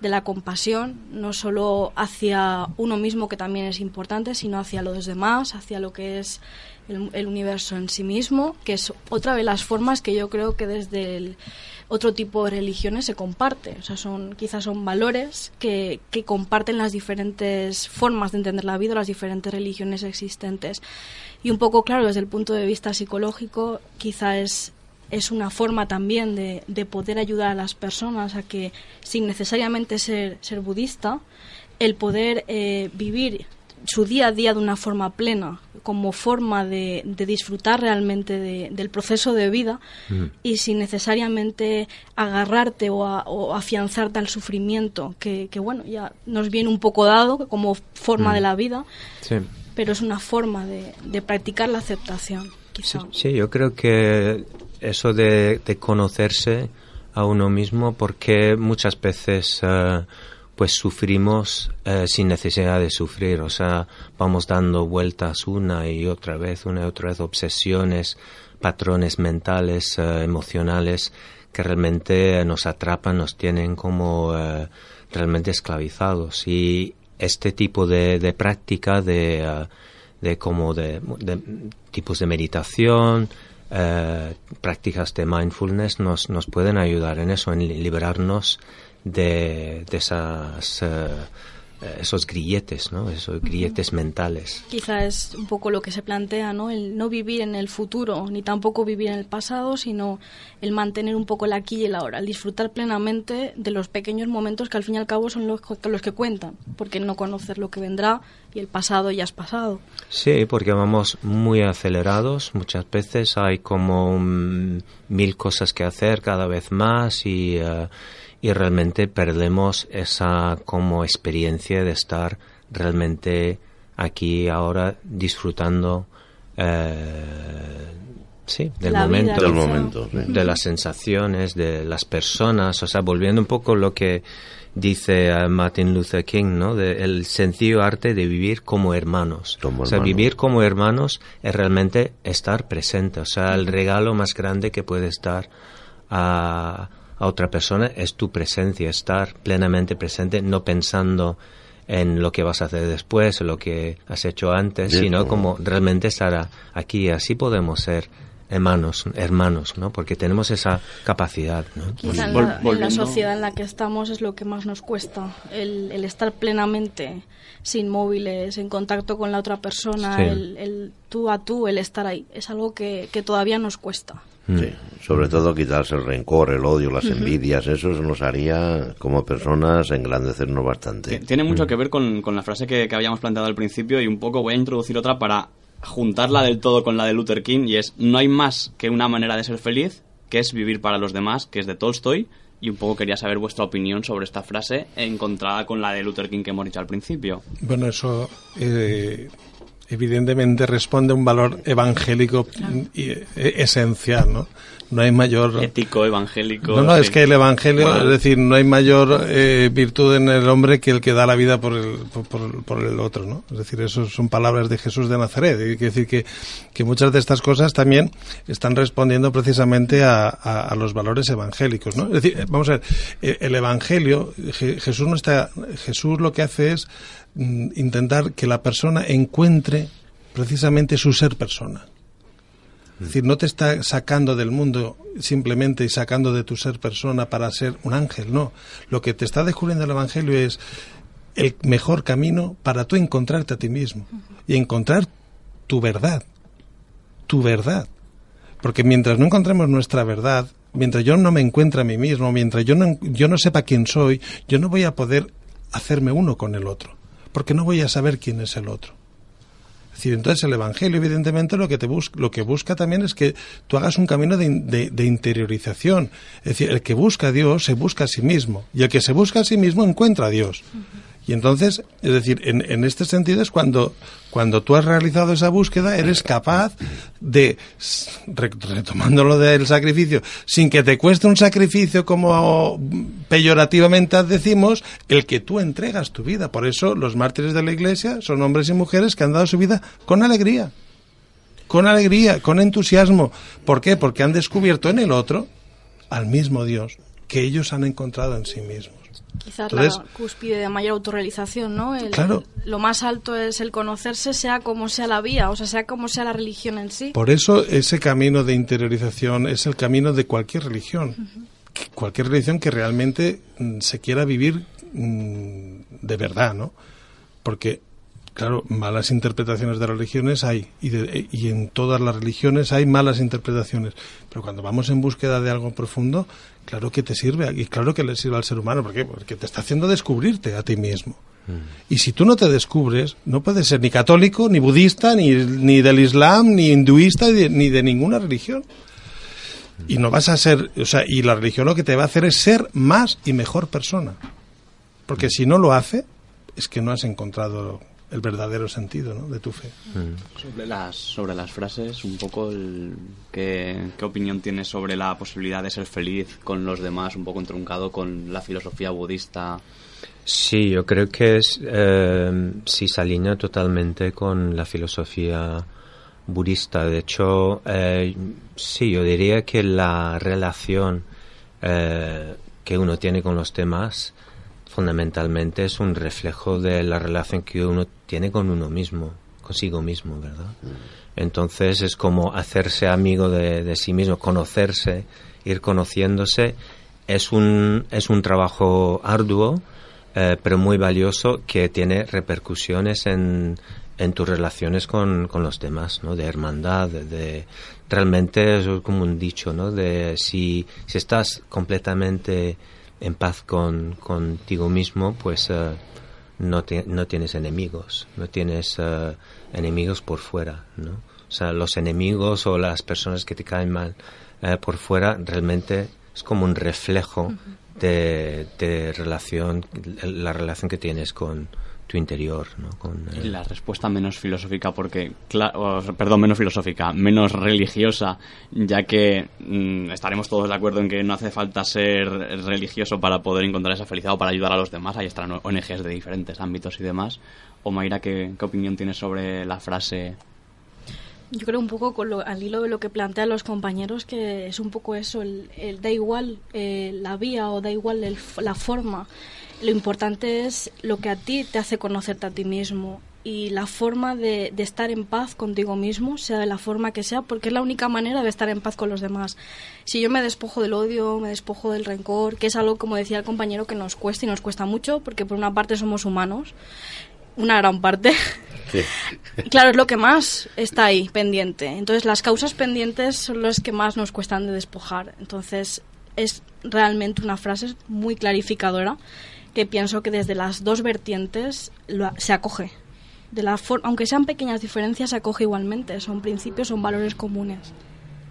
F: de la compasión, no solo hacia uno mismo, que también es importante, sino hacia los demás, hacia lo que es el, el universo en sí mismo, que es otra de las formas que yo creo que desde el otro tipo de religiones se comparte. O sea, son, quizás son valores que, que comparten las diferentes formas de entender la vida, las diferentes religiones existentes. Y un poco, claro, desde el punto de vista psicológico, quizá es es una forma también de, de poder ayudar a las personas a que, sin necesariamente ser, ser budista, el poder eh, vivir su día a día de una forma plena, como forma de, de disfrutar realmente de- del proceso de vida
C: Mm.
F: y sin necesariamente agarrarte o, a- o afianzarte al sufrimiento, que, que, bueno, ya nos viene un poco dado como forma
C: Mm.
F: de la vida,
C: Sí.
F: pero es una forma de, de practicar la aceptación, quizá.
C: Sí, yo creo que eso de, de conocerse a uno mismo, porque muchas veces eh, pues sufrimos eh, sin necesidad de sufrir, o sea, vamos dando vueltas una y otra vez, una y otra vez, obsesiones, patrones mentales, eh, emocionales, que realmente nos atrapan, nos tienen como eh, realmente esclavizados. Y este tipo de, de práctica de, eh, de como de, de tipos de meditación, eh, prácticas de mindfulness nos, nos pueden ayudar en eso, en li- liberarnos de, de esas, eh, eh, esos grilletes, ¿no? Esos grilletes mentales.
F: Quizá es un poco lo que se plantea, ¿no? El no vivir en el futuro, ni tampoco vivir en el pasado, sino el mantener un poco el aquí y el ahora, el disfrutar plenamente de los pequeños momentos que al fin y al cabo son los, que- los que cuentan, porque no conocer lo que vendrá y el pasado ya es pasado.
C: Sí, porque vamos muy acelerados. Muchas veces hay como mil cosas que hacer cada vez más y, eh, y realmente perdemos esa como experiencia de estar realmente aquí ahora disfrutando eh, sí del
F: La
C: momento.
G: Del momento, sí.
C: de las sensaciones de las personas. O sea volviendo un poco lo que dice eh, Martin Luther King no de el sencillo arte de vivir como hermanos.
G: Como
C: o sea vivir como hermanos es realmente estar presente. O sea el regalo más grande que puedes dar a, a otra persona es tu presencia estar plenamente presente no pensando en lo que vas a hacer después o lo que has hecho antes sino
G: como-
C: como realmente estar a- aquí así podemos ser hermanos hermanos no porque tenemos esa capacidad ¿no?
F: Quizá en
E: Vol-
F: la, en la sociedad en la que estamos es lo que más nos cuesta, el, el estar plenamente sin móviles, en contacto con la otra persona,
C: Sí.
F: el, el tú a tú, el estar ahí, es algo que, que todavía nos cuesta.
C: Mm.
G: Sí, sobre todo quitarse el rencor, el odio, las envidias, eso nos haría como personas engrandecernos bastante.
E: Tiene mucho que ver con, con la frase que, que habíamos planteado al principio y un poco voy a introducir otra para juntarla del todo con la de Luther King y es no hay más que una manera de ser feliz que es vivir para los demás, que es de Tolstoy y un poco quería saber vuestra opinión sobre esta frase encontrada con la de Luther King que hemos dicho al principio.
D: Bueno, eso eh, evidentemente responde a un valor evangélico y- e- esencial, ¿no? No hay mayor...
E: Ético, evangélico.
D: No, no, es que el Evangelio, es decir, no hay mayor eh, virtud en el hombre que el que da la vida por el, por, el otro, ¿no? Es decir, eso son palabras de Jesús de Nazaret. Y quiere decir que, que muchas de estas cosas también están respondiendo precisamente a, a- a los valores evangélicos, ¿no? Es decir, eh, vamos a ver, eh, el Evangelio, Je- Jesús no está, Jesús lo que hace es mm, intentar que la persona encuentre precisamente su ser persona. Es decir, no te está sacando del mundo simplemente y sacando de tu ser persona para ser un ángel, no. Lo que te está descubriendo el Evangelio es el mejor camino para tú encontrarte a ti mismo y encontrar tu verdad, tu verdad. Porque mientras no encontremos nuestra verdad, mientras yo no me encuentre a mí mismo, mientras yo no, yo no sepa quién soy, yo no voy a poder hacerme uno con el otro, porque no voy a saber quién es el otro. Es decir, entonces el Evangelio, evidentemente, lo que, te bus- lo que busca también es que tú hagas un camino de, in- de- de interiorización. Es decir, el que busca a Dios se busca a sí mismo. Y el que se busca a sí mismo encuentra a Dios. Y entonces, es decir, en, en este sentido es cuando, cuando tú has realizado esa búsqueda, eres capaz de, retomando lo del sacrificio, sin que te cueste un sacrificio como peyorativamente decimos, el que tú entregas tu vida. Por eso los mártires de la Iglesia son hombres y mujeres que han dado su vida con alegría, con alegría, con entusiasmo. ¿Por qué? Porque han descubierto en el otro al mismo Dios que ellos han encontrado en sí mismos.
F: Quizás
D: Entonces-
F: la cúspide de mayor autorrealización, ¿no? El-
D: Claro.
F: Lo más alto es el conocerse, sea como sea la vía, o sea, sea como sea la religión en sí.
D: Por eso ese camino de interiorización es el camino de cualquier religión. Que- Cualquier religión que realmente mm, se quiera vivir mm, de verdad, ¿no? Porque, claro, malas interpretaciones de religiones hay, y, de- y en todas las religiones hay malas interpretaciones. Pero cuando vamos en búsqueda de algo profundo, claro que te sirve, y claro que le sirve al ser humano. ¿Por qué? Porque te está haciendo descubrirte a ti mismo. Y si tú no te descubres, no puedes ser ni católico, ni budista, ni, ni del Islam, ni hinduista, ni de, ni de ninguna religión. Y no vas a ser, o sea, y la religión lo que te va a hacer es ser más y mejor persona. Porque si no lo hace, es que no has encontrado el verdadero sentido ¿no? de tu fe.
E: Sobre las, sobre las frases, un poco el- ¿qué, qué opinión tienes sobre la posibilidad de ser feliz con los demás, un poco entroncado con la filosofía budista?
C: Sí, yo creo que es, eh, sí se alinea totalmente con la filosofía budista. De hecho, eh, sí, yo diría que la relación eh, que uno tiene con los demás fundamentalmente es un reflejo de la relación que uno tiene con uno mismo, consigo mismo, ¿verdad? Entonces es como hacerse amigo de, de sí mismo, conocerse, ir conociéndose. Es un, es un trabajo arduo, eh, pero muy valioso que tiene repercusiones en, en tus relaciones con, con los demás, ¿no? De hermandad, de, de- realmente es como un dicho, ¿no? De si, si estás completamente en paz con, contigo mismo, pues eh, no, te- no tienes enemigos, no tienes eh, enemigos por fuera, ¿no? O sea, los enemigos o las personas que te caen mal eh, por fuera realmente es como un reflejo de, de relación, la relación que tienes con tu interior, ¿no? Con, eh,
E: la respuesta menos filosófica, porque, cla- o, perdón, menos filosófica, menos religiosa, ya que mm, estaremos todos de acuerdo en que no hace falta ser religioso para poder encontrar esa felicidad o para ayudar a los demás. Ahí estarán ONGs de diferentes ámbitos y demás. O Mayra, ¿qué, qué opinión tienes sobre la frase?
F: Yo creo un poco con lo- al hilo de lo que plantean los compañeros que es un poco eso, el, el da igual eh, la vía o da igual el la forma. Lo importante es lo que a ti te hace conocerte a ti mismo y la forma de, de estar en paz contigo mismo, sea de la forma que sea, porque es la única manera de estar en paz con los demás. Si yo me despojo del odio, me despojo del rencor, que es algo, como decía el compañero, que nos cuesta y nos cuesta mucho, porque por una parte somos humanos, una gran parte.
G: Sí.
F: Claro, es lo que más está ahí pendiente. Entonces, las causas pendientes son las que más nos cuestan de despojar. Entonces, es realmente una frase muy clarificadora que pienso que desde las dos vertientes lo- se acoge. De la for- aunque sean pequeñas diferencias, se acoge igualmente. Son principios, son valores comunes.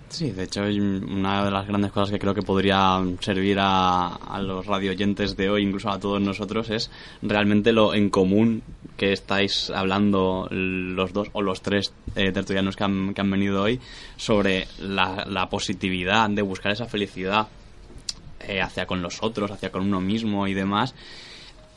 E: Sí, de hecho, una de las grandes cosas que creo que podría servir a, a los radioyentes de hoy, incluso a todos nosotros, es realmente lo en común que estáis hablando los dos o los tres eh, tertulianos que han, que han venido hoy sobre la, la positividad de buscar esa felicidad eh, hacia con los otros, hacia con uno mismo y demás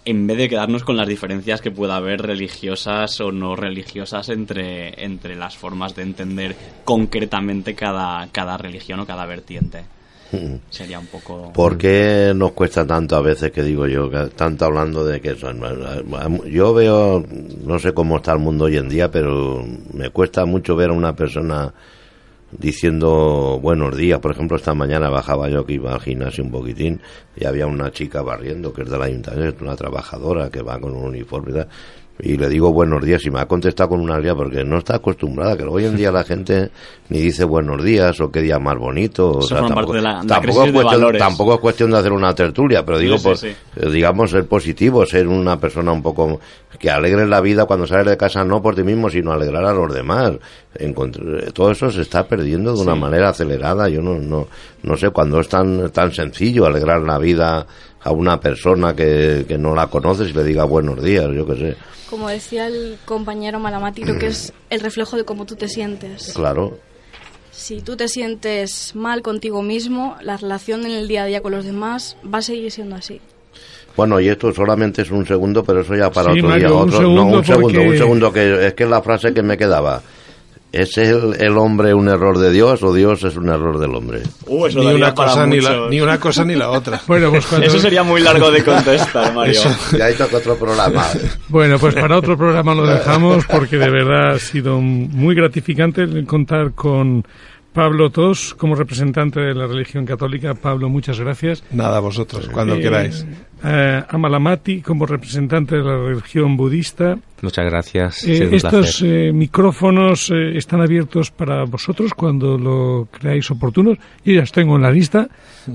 E: en vez de quedarnos con las diferencias que pueda haber religiosas o no religiosas entre, entre las formas de entender concretamente cada, cada religión o cada vertiente.
G: Hmm.
E: Sería un poco...
G: ¿Por qué nos cuesta tanto a veces que digo yo, que tanto hablando de que son... Yo veo, no sé cómo está el mundo hoy en día, pero me cuesta mucho ver a una persona diciendo buenos días. Por ejemplo, esta mañana bajaba yo que iba al gimnasio un poquitín y había una chica barriendo que es del ayuntamiento, una trabajadora que va con un uniforme y tal y le digo buenos días y me ha contestado con una día porque no está acostumbrada, que hoy en día la gente ni dice buenos días o qué día más bonito. O sea, tampoco, tampoco, es cuestión, tampoco, es cuestión, de hacer una tertulia, pero digo, pues, eh, digamos, ser positivo, ser una persona un poco que alegre la vida cuando sales de casa, no por ti mismo, sino alegrar a los demás. Todo eso se está perdiendo de una manera acelerada. Yo no, no, no sé, cuando es tan, tan sencillo alegrar la vida a una persona que, que no la conoces y le diga buenos días, yo qué sé
F: como decía el compañero Malamati, que es el reflejo de cómo tú te sientes.
G: Claro.
F: Si tú te sientes mal contigo mismo, la relación en el día a día con los demás va a seguir siendo así.
G: Bueno, y esto solamente es un segundo, pero eso ya para otro día. Otro, no, un segundo, un segundo, que es que es la frase que me quedaba. ¿Es el, hombre un error de Dios o Dios es un error del hombre?
D: Uh, ni, una cosa, ni, la, ni, una cosa ni la otra.
E: bueno, pues Eso sería muy largo de contestar, Mario.
G: Ya hay otro programa.
B: bueno, pues para otro programa lo dejamos porque de verdad ha sido muy gratificante contar con Pablo Tos, como representante de la religión católica. Pablo, muchas gracias.
D: Nada, vosotros, cuando eh, queráis.
B: Eh, Amalamati, como representante de la religión budista.
C: Muchas gracias.
B: Eh, estos micrófonos están abiertos para vosotros cuando lo creáis oportunos. Yo ya os tengo en la lista.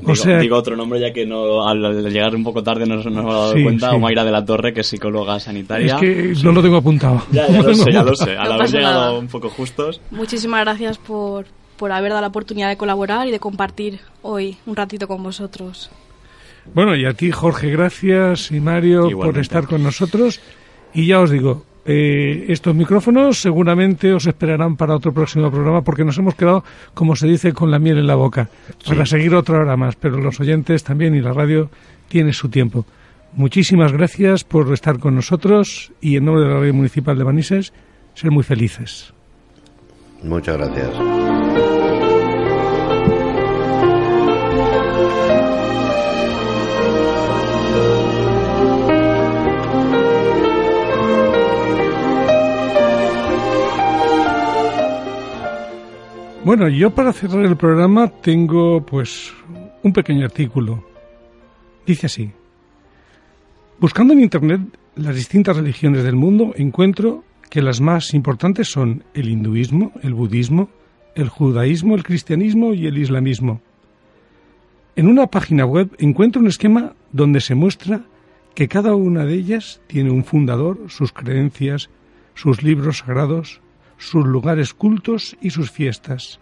E: O digo, digo otro nombre ya que no al llegar un poco tarde no nos hemos dado cuenta. Sí. Omaira de la Torre, que es psicóloga sanitaria.
B: Es que no lo tengo apuntado.
E: Ya, ya lo sé, ya lo sé. Al haber llegado un poco justos.
F: Muchísimas gracias por por haber dado la oportunidad de colaborar y de compartir hoy un ratito con vosotros.
B: Bueno, y a ti, Jorge, gracias, y Mario, por estar con nosotros. Y ya os digo, eh, estos micrófonos seguramente os esperarán para otro próximo programa porque nos hemos quedado, como se dice, con la miel en la boca para seguir otra hora más. Pero los oyentes también y la radio tiene su tiempo. Muchísimas gracias por estar con nosotros y en nombre de la Radio Municipal de Manises, ser muy felices.
G: Muchas gracias.
B: Bueno, yo para cerrar el programa tengo pues un pequeño artículo. Dice así. Buscando en Internet las distintas religiones del mundo encuentro que las más importantes son el hinduismo, el budismo, el judaísmo, el cristianismo y el islamismo. En una página web encuentro un esquema donde se muestra que cada una de ellas tiene un fundador, sus creencias, sus libros sagrados, sus lugares cultos y sus fiestas.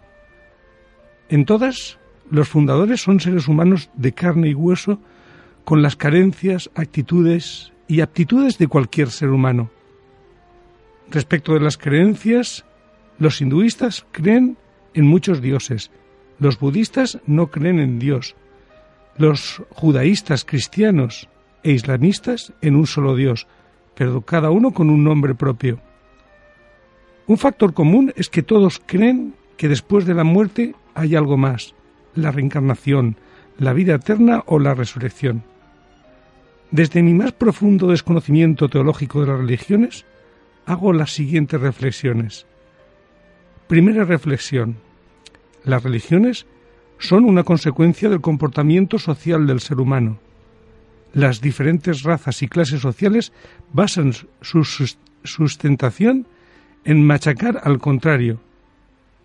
B: En todas, los fundadores son seres humanos de carne y hueso con las carencias, actitudes y aptitudes de cualquier ser humano. Respecto de las creencias, los hinduistas creen en muchos dioses, los budistas no creen en Dios, los judaístas, cristianos e islamistas en un solo Dios, pero cada uno con un nombre propio. Un factor común es que todos creen que después de la muerte hay algo más, la reencarnación, la vida eterna o la resurrección. Desde mi más profundo desconocimiento teológico de las religiones, hago las siguientes reflexiones. Primera reflexión. Las religiones son una consecuencia del comportamiento social del ser humano. Las diferentes razas y clases sociales basan su sustentación en machacar al contrario,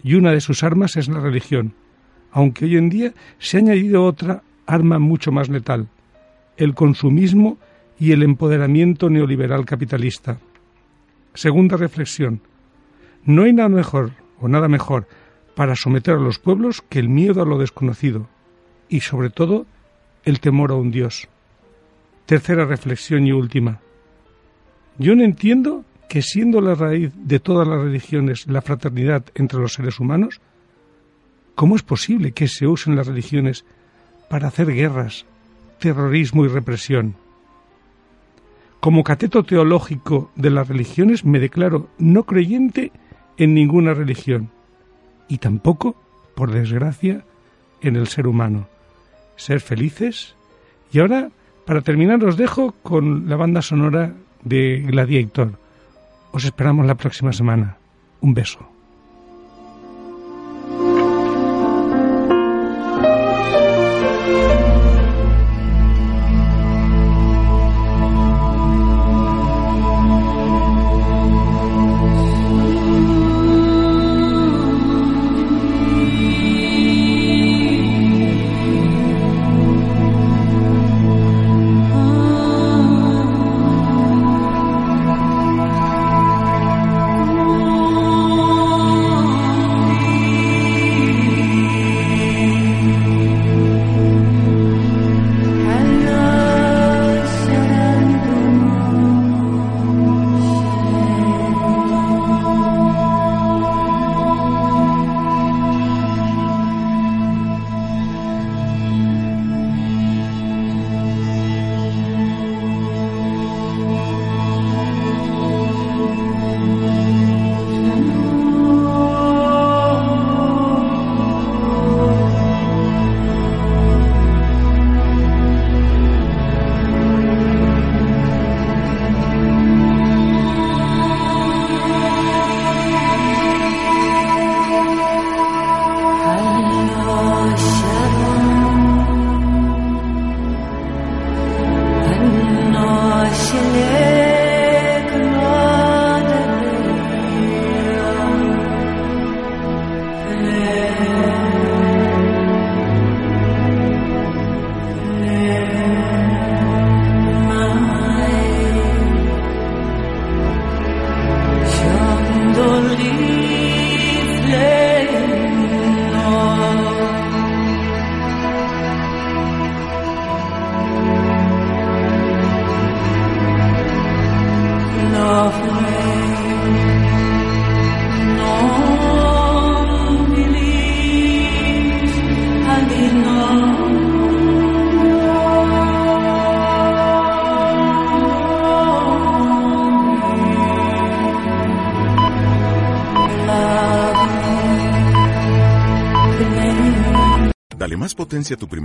B: y una de sus armas es la religión, aunque hoy en día se ha añadido otra arma mucho más letal, el consumismo y el empoderamiento neoliberal capitalista. Segunda reflexión. No hay nada mejor o nada mejor para someter a los pueblos que el miedo a lo desconocido y sobre todo el temor a un Dios. Tercera reflexión y última. Yo no entiendo que siendo la raíz de todas las religiones la fraternidad entre los seres humanos, ¿cómo es posible que se usen las religiones para hacer guerras, terrorismo y represión? Como cateto teológico de las religiones me declaro no creyente en ninguna religión y tampoco, por desgracia, en el ser humano. Ser felices. Y ahora, para terminar, os dejo con la banda sonora de Gladiator. Os esperamos la próxima semana. Un beso.